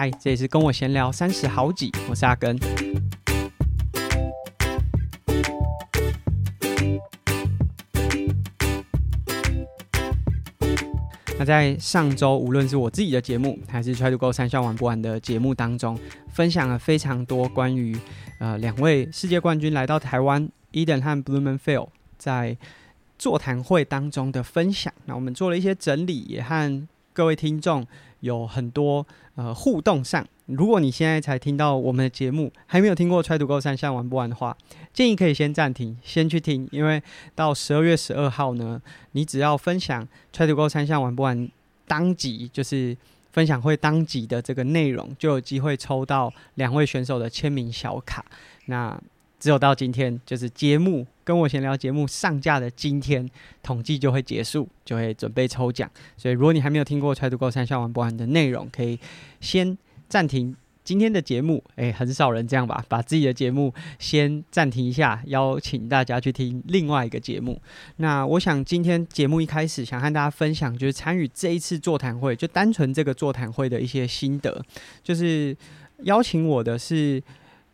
嗨，这里是跟我闲聊三十好几，我是阿根。那在上周，无论是我自己的节目，还是 Try to Go 三项玩不完的节目当中，分享了非常多关于呃两位世界冠军来到台湾，Eden 和 Blumenfeld 在座谈会当中的分享。那我们做了一些整理，也和各位听众有很多呃互动上。如果你现在才听到我们的节目，还没有听过《trigo 三项玩不完》的话，建议可以先暂停，先去听。因为到十二月十二号呢，你只要分享《trigo 三项玩不完》当集，就是分享会当集的这个内容，就有机会抽到两位选手的签名小卡。那只有到今天，就是节目跟我闲聊节目上架的今天，统计就会结束，就会准备抽奖。所以，如果你还没有听过《Try to Go 三项玩不完》的内容，可以先。暂停今天的节目，诶、很少人这样吧？把自己的节目先暂停一下，邀请大家去听另外一个节目。那我想今天节目一开始想和大家分享，就是参与这一次座谈会，就单纯这个座谈会的一些心得。就是邀请我的是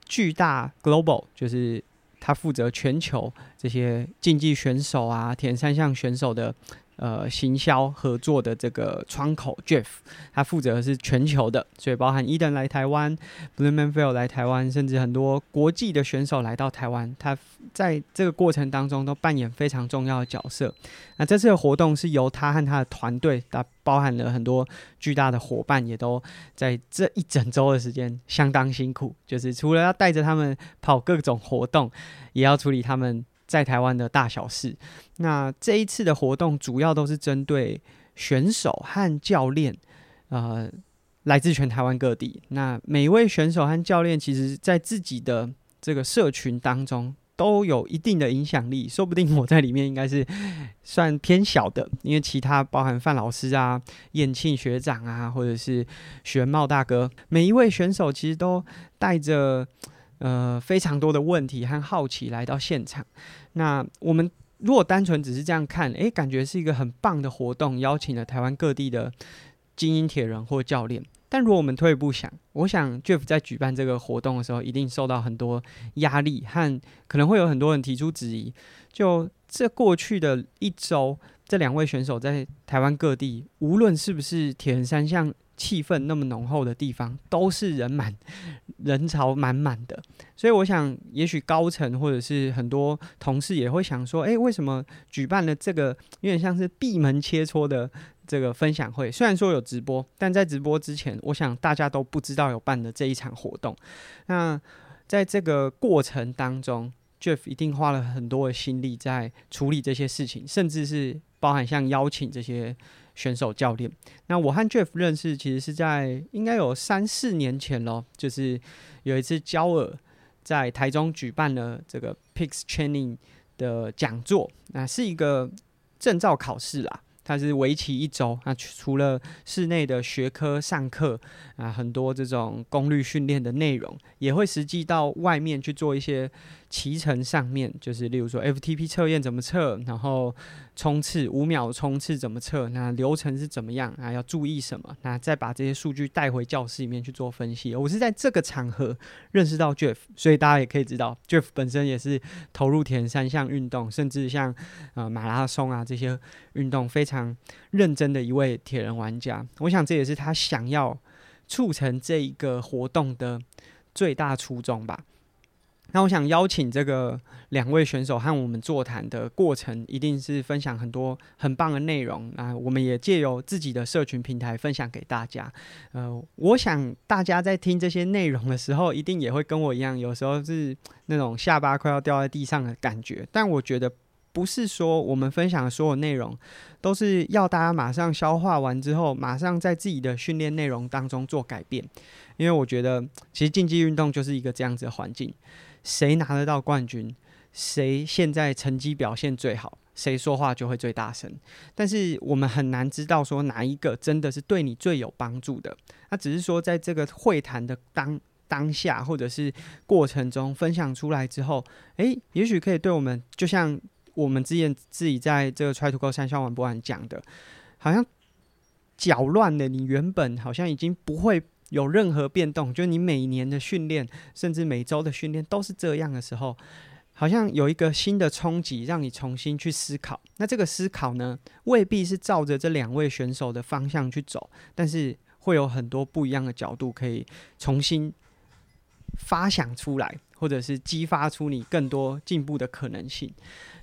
巨大 Global，就是他负责全球这些竞技选手啊、铁人三项选手的。呃，行销合作的这个窗口 Jeff，他负责的是全球的，所以包含 Eden 来台湾，Blummenfelt 来台湾，甚至很多国际的选手来到台湾，他在这个过程当中都扮演非常重要的角色。那这次的活动是由他和他的团队，他包含了很多巨大的伙伴，也都在这一整周的时间相当辛苦，就是除了要带着他们跑各种活动，也要处理他们。在台湾的大小事，那这一次的活动主要都是针对选手和教练，呃，来自全台湾各地。那每一位选手和教练，其实在自己的这个社群当中都有一定的影响力。说不定我在里面应该是算偏小的，因为其他包含范老师啊、燕庆学长啊，或者是玄茂大哥，每一位选手其实都带着。呃，非常多的问题和好奇来到现场。那我们如果单纯只是这样看，诶，感觉是一个很棒的活动，邀请了台湾各地的精英铁人或教练。但如果我们退一步想，我想 Jeff 在举办这个活动的时候，一定受到很多压力，和可能会有很多人提出质疑。就这过去的一周，这两位选手在台湾各地，无论是不是铁人三项。气氛那么浓厚的地方，都是人满、人潮满满的。所以，我想，也许高层或者是很多同事也会想说：“诶，为什么举办了这个有点像是闭门切磋的这个分享会？虽然说有直播，但在直播之前，我想大家都不知道有办的这一场活动。那在这个过程当中，Jeff 一定花了很多的心力在处理这些事情，甚至是包含像邀请这些。”选手教练，那我和 Jeff 认识其实是在应该有三四年前咯，就是有一次焦耳在台中举办了这个 Peaks Training 的讲座，那是一个证照考试啦，它是为期一周，那除了室内的学科上课啊，很多这种功率训练的内容，也会实际到外面去做一些。骑乘上面就是，例如说 FTP 测验怎么测，然后冲刺五秒冲刺怎么测，那流程是怎么样啊？要注意什么？那再把这些数据带回教室里面去做分析。我是在这个场合认识到 Jeff，所以大家也可以知道，Jeff 本身也是投入铁三项运动，甚至像呃马拉松啊这些运动非常认真的一位铁人玩家。我想这也是他想要促成这一个活动的最大初衷吧。那我想邀请这个两位选手和我们座谈的过程，一定是分享很多很棒的内容。那我们也借由自己的社群平台分享给大家。呃，我想大家在听这些内容的时候，一定也会跟我一样，有时候是那种下巴快要掉在地上的感觉。但我觉得不是说我们分享的所有内容都是要大家马上消化完之后，马上在自己的训练内容当中做改变。因为我觉得，其实竞技运动就是一个这样子的环境。谁拿得到冠军，谁现在成绩表现最好，谁说话就会最大声。但是我们很难知道说哪一个真的是对你最有帮助的。那只是说在这个会谈的当当下，或者是过程中分享出来之后，诶，也许可以对我们，就像我们之前自己在这个 Try to Go 三项玩不完讲的，好像搅乱了你原本好像已经不会。有任何变动，就你每年的训练，甚至每周的训练都是这样的时候，好像有一个新的冲击，让你重新去思考。那这个思考呢，未必是照着这两位选手的方向去走，但是会有很多不一样的角度可以重新发想出来，或者是激发出你更多进步的可能性。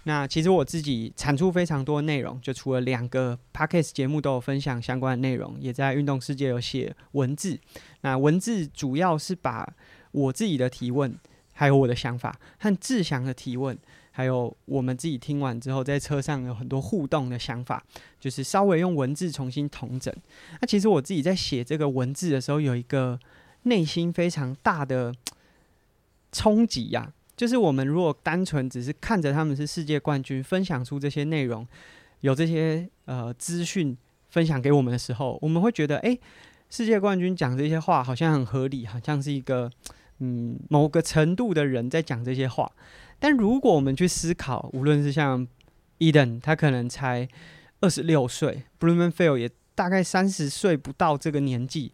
那其实我自己产出非常多内容，就除了两个 podcast 节目都有分享相关的内容，也在运动世界有写文字。那文字主要是把我自己的提问，还有我的想法，和志祥的提问，还有我们自己听完之后在车上有很多互动的想法，就是稍微用文字重新统整。那其实我自己在写这个文字的时候，有一个内心非常大的冲击呀。就是我们如果单纯只是看着他们是世界冠军，分享出这些内容，有这些呃资讯分享给我们的时候，我们会觉得，诶，世界冠军讲这些话好像很合理，好像是一个嗯某个程度的人在讲这些话。但如果我们去思考，无论是像 Eden，他可能才二十六岁，Blummenfelt 也大概三十岁不到这个年纪。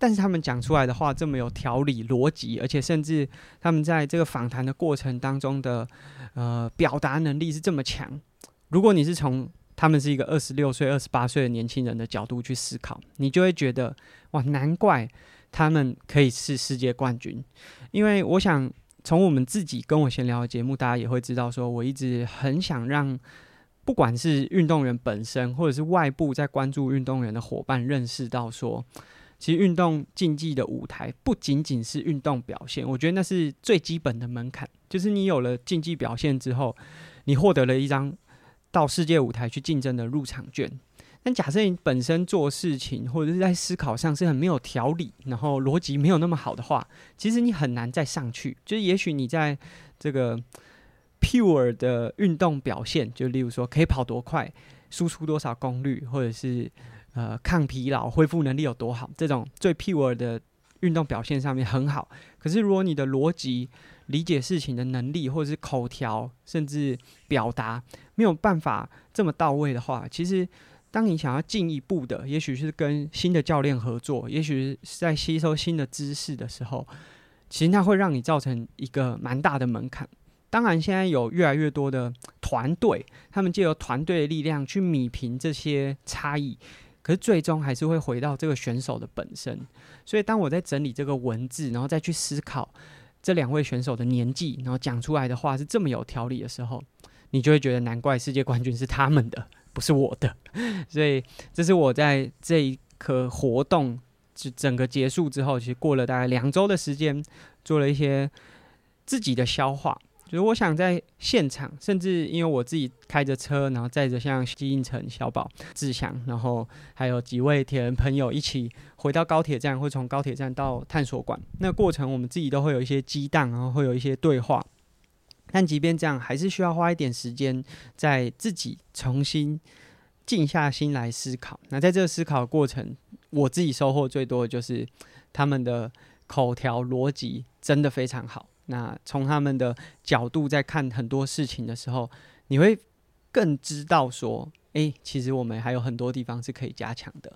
但是他们讲出来的话这么有条理、逻辑，而且甚至他们在这个访谈的过程当中的呃表达能力是这么强。如果你是从他们是一个二十六岁、二十八岁的年轻人的角度去思考，你就会觉得哇，难怪他们可以是世界冠军。因为我想从我们自己跟我闲聊的节目，大家也会知道，说我一直很想让不管是运动员本身，或者是外部在关注运动员的伙伴，认识到说。其实运动竞技的舞台不仅仅是运动表现，我觉得那是最基本的门槛。就是你有了竞技表现之后，你获得了一张到世界舞台去竞争的入场券。但假设你本身做事情或者是在思考上是很没有条理，然后逻辑没有那么好的话，其实你很难再上去。就是也许你在这个 pure 的运动表现，就例如说可以跑多快，输出多少功率，或者是。呃，抗疲劳、恢复能力有多好？这种最 pure 的运动表现上面很好。可是，如果你的逻辑、理解事情的能力，或者是口条，甚至表达没有办法这么到位的话，其实，当你想要进一步的，也许是跟新的教练合作，也许是在吸收新的知识的时候，其实那会让你造成一个蛮大的门槛。当然，现在有越来越多的团队，他们借由团队的力量去弭平这些差异。可是最终还是会回到这个选手的本身，所以当我在整理这个文字，然后再去思考这两位选手的年纪，然后讲出来的话是这么有条理的时候，你就会觉得难怪世界冠军是他们的，不是我的。所以这是我在这一个活动就整个结束之后，其实过了大概两周的时间，做了一些自己的消化。就是我想在现场，甚至因为我自己开着车，然后载着像姬映成、小宝、志祥，然后还有几位铁人朋友一起回到高铁站，或从高铁站到探索馆。那过程我们自己都会有一些激荡，然后会有一些对话。但即便这样，还是需要花一点时间，在自己重新静下心来思考。那在这个思考的过程，我自己收获最多的就是他们的口条逻辑真的非常好。那从他们的角度在看很多事情的时候，你会更知道说，诶，其实我们还有很多地方是可以加强的。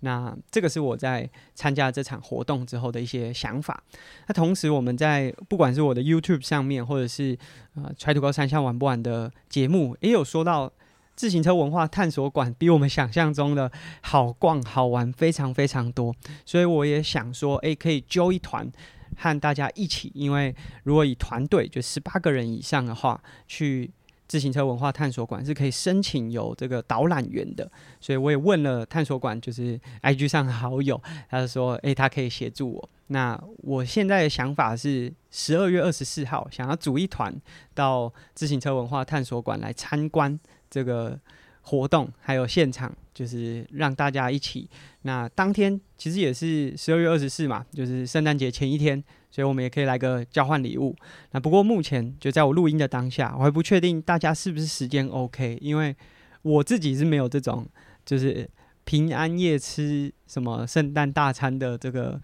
那这个是我在参加这场活动之后的一些想法。那同时，我们在不管是我的 YouTube 上面，或者是呃 Try to Go 三项玩不玩的节目，也有说到自行车文化探索馆比我们想象中的好逛好玩非常非常多。所以我也想说，诶，可以揪一团。和大家一起，因为如果以团队就十八个人以上的话，去自行车文化探索馆是可以申请有这个导览员的。所以我也问了探索馆，就是 IG 上的好友，他就说：“诶、他可以协助我。”那我现在的想法是，十二月二十四号想要组一团到自行车文化探索馆来参观这个活动，还有现场，就是让大家一起。那当天其实也是十二月二十四嘛，就是圣诞节前一天，所以我们也可以来个交换礼物。那不过目前就在我录音的当下，我还不确定大家是不是时间 OK，因为我自己是没有这种就是平安夜吃什么圣诞大餐的这个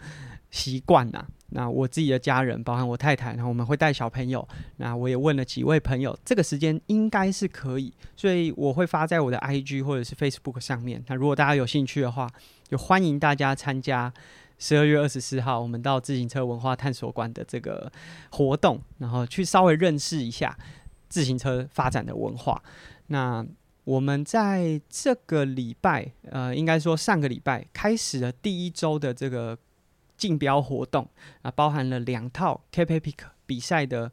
习惯呐。那我自己的家人，包含我太太，然后我们会带小朋友。那我也问了几位朋友，这个时间应该是可以，所以我会发在我的 IG 或者是 Facebook 上面。那如果大家有兴趣的话，就欢迎大家参加十二月二十四号，我们到自行车文化探索馆的这个活动，然后去稍微认识一下自行车发展的文化。那我们在这个礼拜，呃，应该说上个礼拜开始了第一周的这个竞标活动啊，包含了两套 k p e p i c 比赛的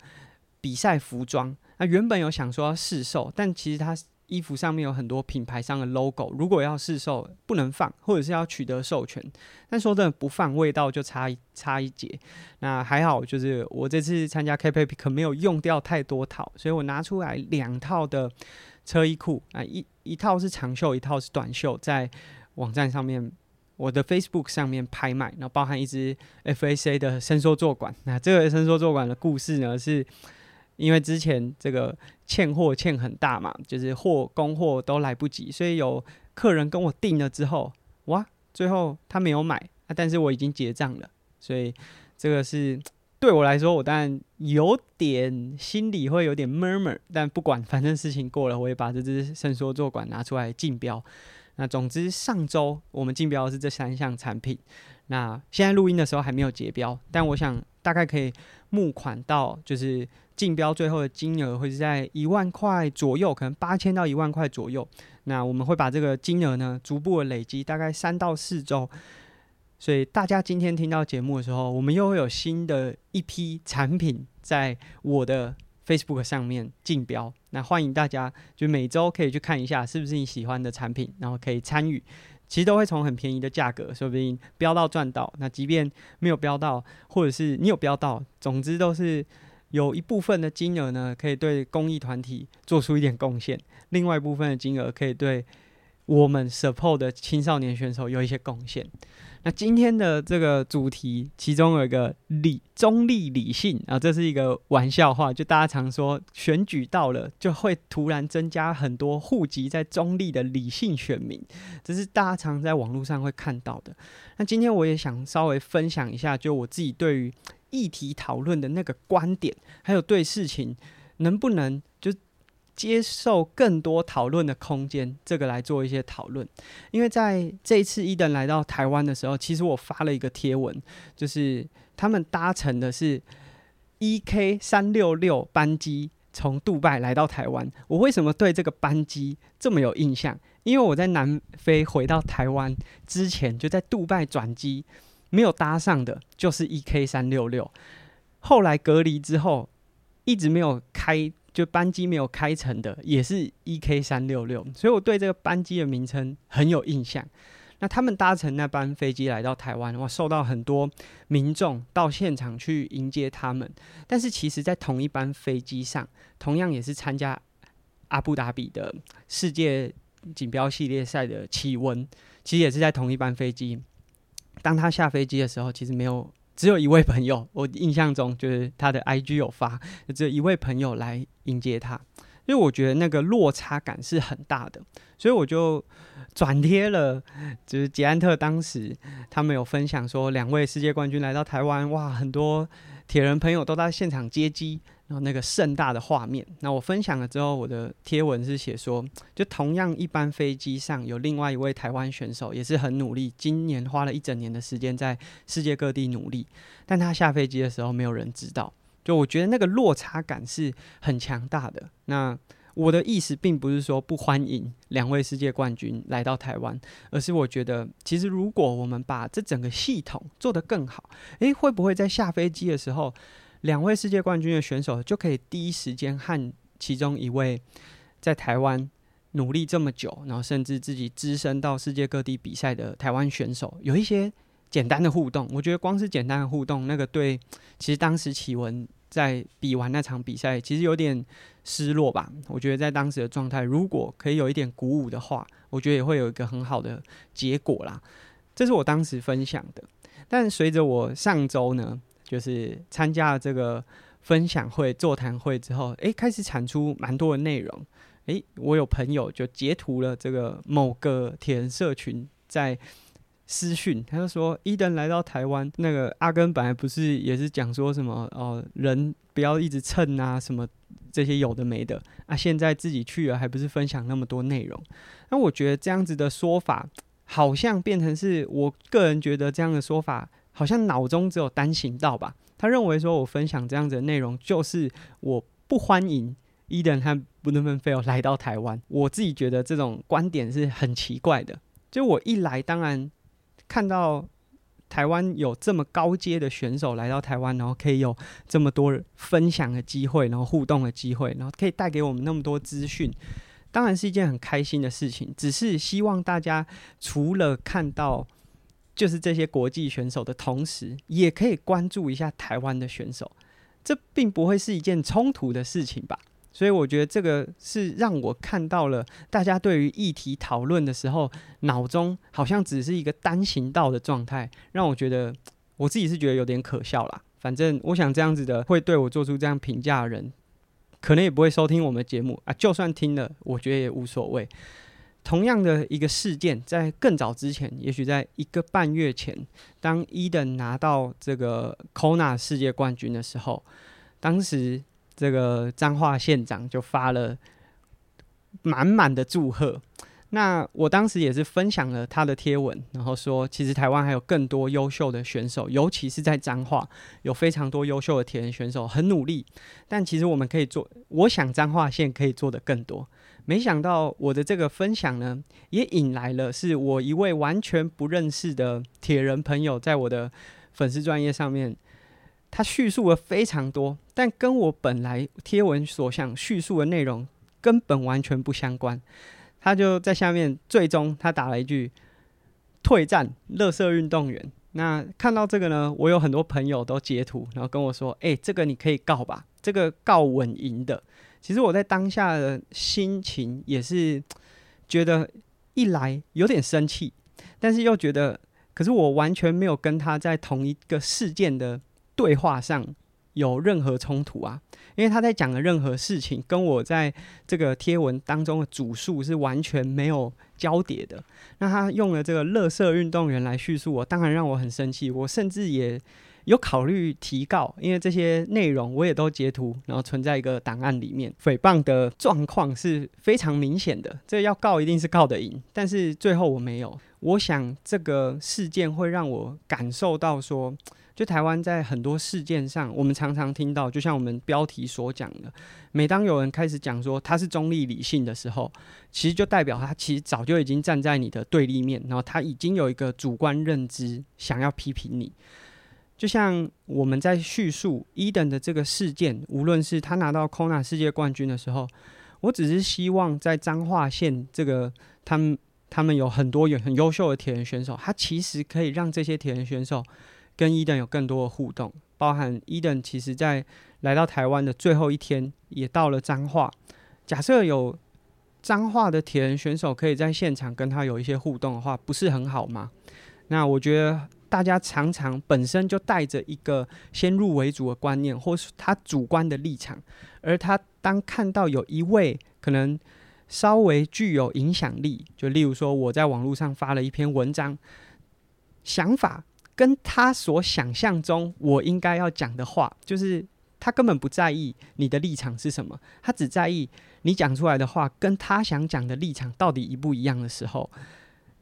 比赛服装。那原本有想说要试售，但其实它衣服上面有很多品牌商的 logo，如果要试售不能放，或者是要取得授权。但说真的，不放味道就差一差一截。那还好，就是我这次参加 K P P 可没有用掉太多套，所以我拿出来两套的。车衣裤啊，一一套是长袖，一套是短袖，在网站上面，我的 Facebook 上面拍卖，然后包含一只 FAC 的伸缩坐管。那这个伸缩坐管的故事呢，是因为之前这个欠货欠很大嘛，就是货供货都来不及，所以有客人跟我订了之后，哇，最后他没有买，啊，但是我已经结账了，所以这个是。对我来说，我当然有点心里会有点 murmur，但不管，反正事情过了，我也把这只伸缩坐管拿出来竞标。那总之，上周我们竞标的是这三项产品。那现在录音的时候还没有结标，但我想大概可以募款到，就是竞标最后的金额会是在一万块左右，可能八千到一万块左右。那我们会把这个金额呢，逐步的累积，大概三到四周。所以大家今天听到节目的时候，我们又会有新的一批产品在我的 Facebook 上面竞标。那欢迎大家就每周可以去看一下，是不是你喜欢的产品，然后可以参与。其实都会从很便宜的价格，说不定标到赚到。那即便没有标到，或者是你有标到，总之都是有一部分的金额呢，可以对公益团体做出一点贡献；另外一部分的金额可以对我们 support 的青少年选手有一些贡献。那今天的这个主题，其中有一个理中立理性啊，这是一个玩笑话，就大家常说选举到了，就会突然增加很多户籍在中立的理性选民，这是大家常在网络上会看到的。那今天我也想稍微分享一下，就我自己对于议题讨论的那个观点，还有对事情能不能就。接受更多讨论的空间，这个来做一些讨论。因为在这一次伊登来到台湾的时候，其实我发了一个贴文，就是他们搭乘的是 EK 三六六班机从杜拜来到台湾。我为什么对这个班机这么有印象？因为我在南非回到台湾之前，就在杜拜转机，没有搭上的就是 EK 三六六。后来隔离之后，一直没有开。就班机没有开成的，也是 EK 三六六，所以我对这个班机的名称很有印象。那他们搭乘那班飞机来到台湾，哇，受到很多民众到现场去迎接他们。但是其实，在同一班飞机上，同样也是参加阿布达比的世界锦标系列赛的气温，其实也是在同一班飞机。当他下飞机的时候，其实没有。只有一位朋友，我印象中就是他的 IG 有发，只有一位朋友来迎接他，因为我觉得那个落差感是很大的，所以我就转贴了，就是捷安特当时他们有分享说，两位世界冠军来到台湾，哇，很多铁人朋友都在现场接机。然后那个盛大的画面，那我分享了之后，我的贴文是写说，就同样一班飞机上有另外一位台湾选手，也是很努力，今年花了一整年的时间在世界各地努力，但他下飞机的时候没有人知道。就我觉得那个落差感是很强大的。那我的意思并不是说不欢迎两位世界冠军来到台湾，而是我觉得其实如果我们把这整个系统做得更好，诶，会不会在下飞机的时候，两位世界冠军的选手就可以第一时间和其中一位在台湾努力这么久，然后甚至自己资深到世界各地比赛的台湾选手有一些简单的互动。我觉得光是简单的互动，那个对，其实当时启文在比完那场比赛，其实有点失落吧。我觉得在当时的状态，如果可以有一点鼓舞的话，我觉得也会有一个很好的结果啦。这是我当时分享的。但随着我上周呢，就是参加了这个分享会、座谈会之后，诶，开始产出蛮多的内容。诶，我有朋友就截图了这个某个铁人社群在私讯，他就说：伊登来到台湾，那个阿根本来不是也是讲说什么哦，人不要一直蹭啊，什么这些有的没的啊，现在自己去了，还不是分享那么多内容？那我觉得这样子的说法，好像变成是我个人觉得这样的说法。好像脑中只有单行道吧。他认为说我分享这样子的内容，就是我不欢迎 Eden 和 b l u m e n f e l 来到台湾。我自己觉得这种观点是很奇怪的。就我一来，当然看到台湾有这么高阶的选手来到台湾，然后可以有这么多分享的机会，然后互动的机会，然后可以带给我们那么多资讯，当然是一件很开心的事情。只是希望大家除了看到。就是这些国际选手的同时，也可以关注一下台湾的选手，这并不会是一件冲突的事情吧？所以我觉得这个是让我看到了大家对于议题讨论的时候，脑中好像只是一个单行道的状态，让我觉得我自己是觉得有点可笑啦。反正我想这样子的会对我做出这样评价的人，可能也不会收听我们节目啊，就算听了，我觉得也无所谓。同样的一个事件，在更早之前，也许在一个半月前，当伊登拿到这个 Kona 世界冠军的时候，当时这个彰化县长就发了满满的祝贺。那我当时也是分享了他的贴文，然后说，其实台湾还有更多优秀的选手，尤其是在彰化，有非常多优秀的铁人选手很努力。但其实我们可以做，我想彰化县可以做得更多。没想到我的这个分享呢，也引来了是我一位完全不认识的铁人朋友，在我的粉丝专业上面，他叙述了非常多，但跟我本来贴文所想叙述的内容根本完全不相关。他就在下面，最终他打了一句“退战，垃圾运动员”。那看到这个呢，我有很多朋友都截图，然后跟我说：“哎，这个你可以告吧，这个告稳赢的。”其实我在当下的心情也是觉得，一来有点生气，但是又觉得，可是我完全没有跟他在同一个事件的对话上有任何冲突啊，因为他在讲的任何事情跟我在这个贴文当中的主述是完全没有交叠的。那他用了这个“乐色运动员”来叙述我，当然让我很生气，我甚至也。有考虑提告，因为这些内容我也都截图，然后存在一个档案里面。诽谤的状况是非常明显的，这要告一定是告得赢，但是最后我没有。我想这个事件会让我感受到说，就台湾在很多事件上，我们常常听到，就像我们标题所讲的，每当有人开始讲说他是中立理性的时候，其实就代表他其实早就已经站在你的对立面，然后他已经有一个主观认知，想要批评你。就像我们在叙述伊登的这个事件，无论是他拿到 Kona 世界冠军的时候，我只是希望在彰化县这个他们他们有很多有很优秀的铁人选手，他其实可以让这些铁人选手跟伊登有更多的互动，包含伊登其实在来到台湾的最后一天也到了彰化，假设有彰化的铁人选手可以在现场跟他有一些互动的话，不是很好吗？那我觉得。大家常常本身就带着一个先入为主的观念，或是他主观的立场，而他当看到有一位可能稍微具有影响力，就例如说我在网络上发了一篇文章，想法跟他所想象中我应该要讲的话，就是他根本不在意你的立场是什么，他只在意你讲出来的话跟他想讲的立场到底一不一样的时候。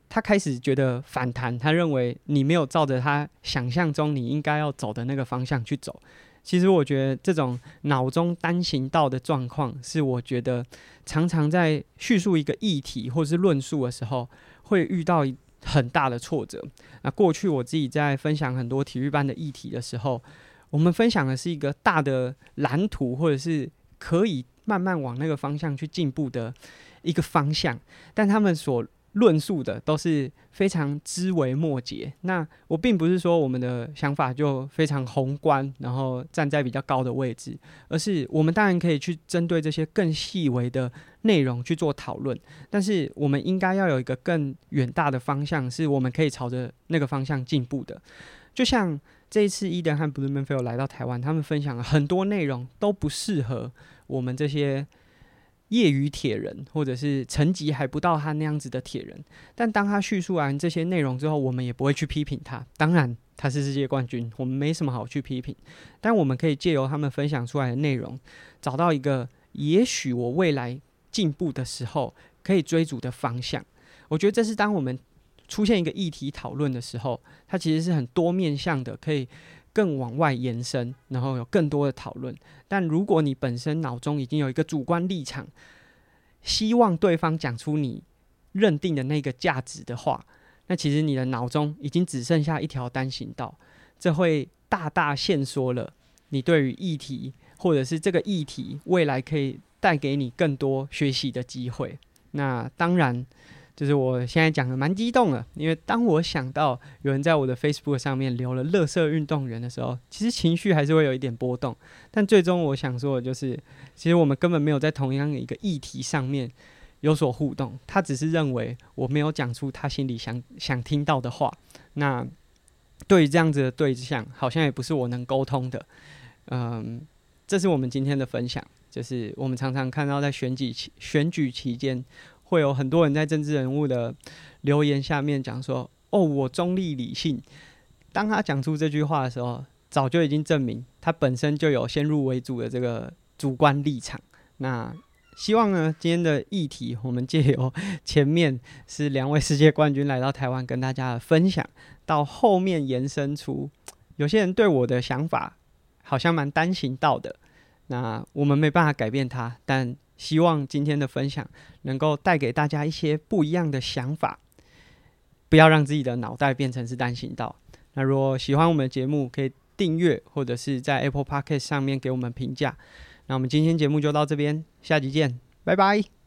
他开始觉得反弹，他认为你没有照着他想象中你应该要走的那个方向去走。其实我觉得这种脑中单行道的状况，是我觉得常常在叙述一个议题或是论述的时候，会遇到很大的挫折。那过去我自己在分享很多体育班的议题的时候，我们分享的是一个大的蓝图，或者是可以慢慢往那个方向去进步的一个方向，但他们所论述的都是非常枝微末节。那我并不是说我们的想法就非常宏观，然后站在比较高的位置，而是我们当然可以去针对这些更细微的内容去做讨论。但是我们应该要有一个更远大的方向，是我们可以朝着那个方向进步的。就像这一次伊登和 Blumenfeld 来到台湾，他们分享了很多内容都不适合我们这些。业余铁人，或者是成绩还不到他那样子的铁人，但当他叙述完这些内容之后，我们也不会去批评他。当然，他是世界冠军，我们没什么好去批评。但我们可以借由他们分享出来的内容，找到一个也许我未来进步的时候可以追逐的方向。我觉得这是当我们出现一个议题讨论的时候，它其实是很多面向的，可以更往外延伸，然后有更多的讨论。但如果你本身脑中已经有一个主观立场，希望对方讲出你认定的那个价值的话，那其实你的脑中已经只剩下一条单行道，这会大大限缩了你对于议题或者是这个议题未来可以带给你更多学习的机会。那当然，就是我现在讲的蛮激动的，因为当我想到有人在我的 Facebook 上面留了“乐色运动员”的时候，其实情绪还是会有一点波动。但最终我想说的就是，其实我们根本没有在同样一个议题上面有所互动。他只是认为我没有讲出他心里想想听到的话。那对于这样子的对象，好像也不是我能沟通的。嗯，这是我们今天的分享。就是我们常常看到在选举期选举期间，会有很多人在政治人物的留言下面讲说：“哦，我中立理性。”当他讲出这句话的时候，早就已经证明他本身就有先入为主的这个主观立场。那希望呢，今天的议题，我们借由前面是两位世界冠军来到台湾跟大家的分享，到后面延伸出有些人对我的想法好像蛮单行道的。那我们没办法改变他，但希望今天的分享能够带给大家一些不一样的想法，不要让自己的脑袋变成是单行道。那如果喜欢我们的节目，可以订阅或者是在 Apple Podcast 上面给我们评价。那我们今天节目就到这边，下集见，拜拜。